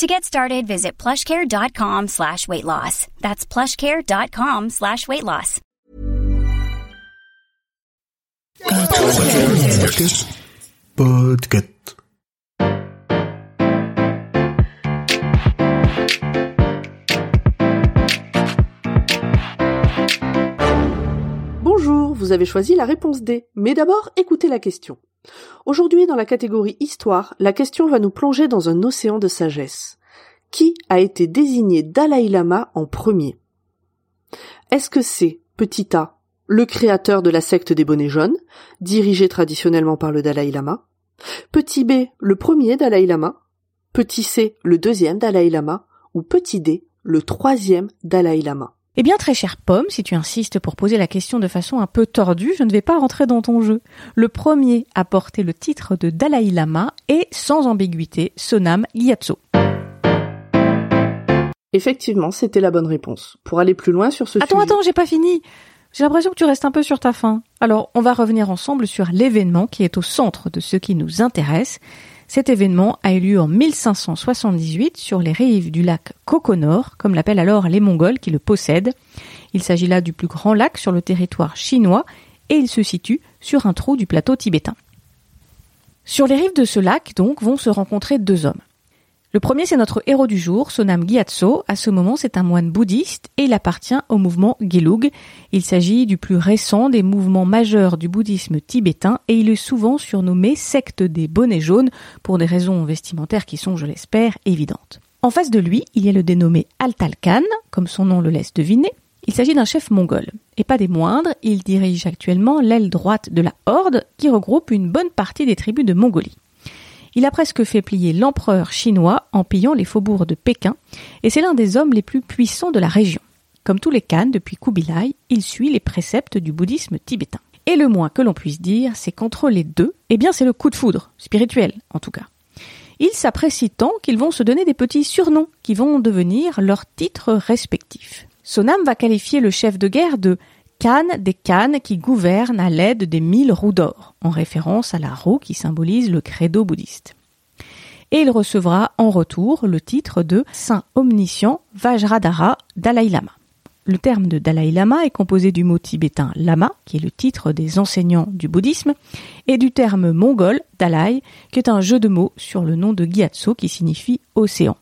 To get started, visit plushcare.com slash weight loss. That's plushcare.com slash weight loss. Podcast. Bonjour, vous avez choisi la réponse D. Mais d'abord, écoutez la question. Aujourd'hui, dans la catégorie Histoire, la question va nous plonger dans un océan de sagesse. Qui a été désigné Dalai Lama en premier? Est-ce que c'est Petit A, le créateur de la secte des bonnets jaunes, dirigée traditionnellement par le Dalai Lama? Petit B, le premier Dalai Lama? Petit C, le deuxième Dalai Lama? Ou Petit D, le troisième Dalai Lama? Eh bien, très chère Pomme, si tu insistes pour poser la question de façon un peu tordue, je ne vais pas rentrer dans ton jeu. Le premier à porter le titre de Dalai Lama est, sans ambiguïté, Sonam Gyatso. Effectivement, c'était la bonne réponse. Pour aller plus loin sur ce attends, sujet... Attends, attends, j'ai pas fini. J'ai l'impression que tu restes un peu sur ta faim. Alors, on va revenir ensemble sur l'événement qui est au centre de ce qui nous intéresse. Cet événement a eu lieu en 1578 sur les rives du lac Kokonor, comme l'appellent alors les Mongols qui le possèdent. Il s'agit là du plus grand lac sur le territoire chinois et il se situe sur un trou du plateau tibétain. Sur les rives de ce lac, donc, vont se rencontrer deux hommes. Le premier, c'est notre héros du jour, Sonam Gyatso. À ce moment, c'est un moine bouddhiste et il appartient au mouvement Gelug. Il s'agit du plus récent des mouvements majeurs du bouddhisme tibétain et il est souvent surnommé secte des bonnets jaunes pour des raisons vestimentaires qui sont, je l'espère, évidentes. En face de lui, il y a le dénommé Altal Khan, comme son nom le laisse deviner. Il s'agit d'un chef mongol. Et pas des moindres, il dirige actuellement l'aile droite de la Horde qui regroupe une bonne partie des tribus de Mongolie. Il a presque fait plier l'empereur chinois en pillant les faubourgs de Pékin, et c'est l'un des hommes les plus puissants de la région. Comme tous les Khan depuis Kubilai, il suit les préceptes du bouddhisme tibétain. Et le moins que l'on puisse dire, c'est qu'entre les deux, eh bien c'est le coup de foudre, spirituel en tout cas. Ils s'apprécient tant qu'ils vont se donner des petits surnoms qui vont devenir leurs titres respectifs. Sonam va qualifier le chef de guerre de Des Khan qui gouvernent à l'aide des mille roues d'or, en référence à la roue qui symbolise le credo bouddhiste. Et il recevra en retour le titre de Saint omniscient Vajradhara Dalai Lama. Le terme de Dalai Lama est composé du mot tibétain lama, qui est le titre des enseignants du bouddhisme, et du terme mongol Dalai, qui est un jeu de mots sur le nom de Gyatso qui signifie océan.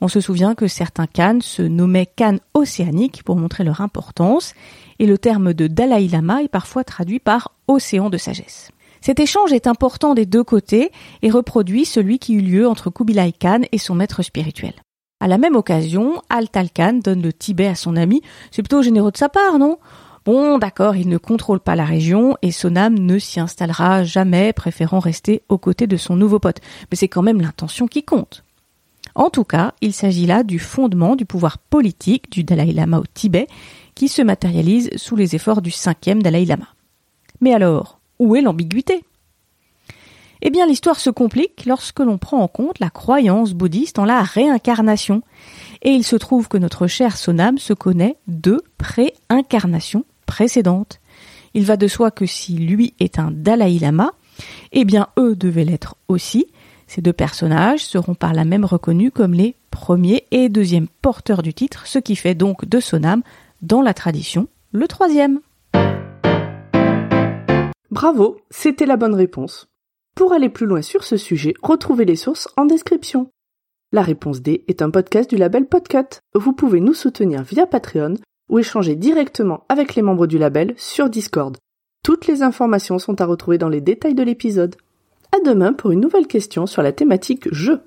On se souvient que certains Khans se nommaient Khan océaniques pour montrer leur importance, et le terme de Dalai Lama est parfois traduit par océan de sagesse. Cet échange est important des deux côtés et reproduit celui qui eut lieu entre Kubilai Khan et son maître spirituel. À la même occasion, Altal Khan donne le Tibet à son ami. C'est plutôt généreux de sa part, non? Bon, d'accord, il ne contrôle pas la région et Sonam ne s'y installera jamais, préférant rester aux côtés de son nouveau pote. Mais c'est quand même l'intention qui compte. En tout cas, il s'agit là du fondement du pouvoir politique du Dalai Lama au Tibet, qui se matérialise sous les efforts du cinquième Dalai Lama. Mais alors, où est l'ambiguïté? Eh bien, l'histoire se complique lorsque l'on prend en compte la croyance bouddhiste en la réincarnation. Et il se trouve que notre cher Sonam se connaît deux pré-incarnations précédentes. Il va de soi que si lui est un Dalai Lama, eh bien eux devaient l'être aussi, ces deux personnages seront par là même reconnus comme les premiers et deuxièmes porteurs du titre, ce qui fait donc de Sonam, dans la tradition, le troisième. Bravo, c'était la bonne réponse. Pour aller plus loin sur ce sujet, retrouvez les sources en description. La réponse D est un podcast du label Podcut. Vous pouvez nous soutenir via Patreon ou échanger directement avec les membres du label sur Discord. Toutes les informations sont à retrouver dans les détails de l'épisode. À demain pour une nouvelle question sur la thématique jeu.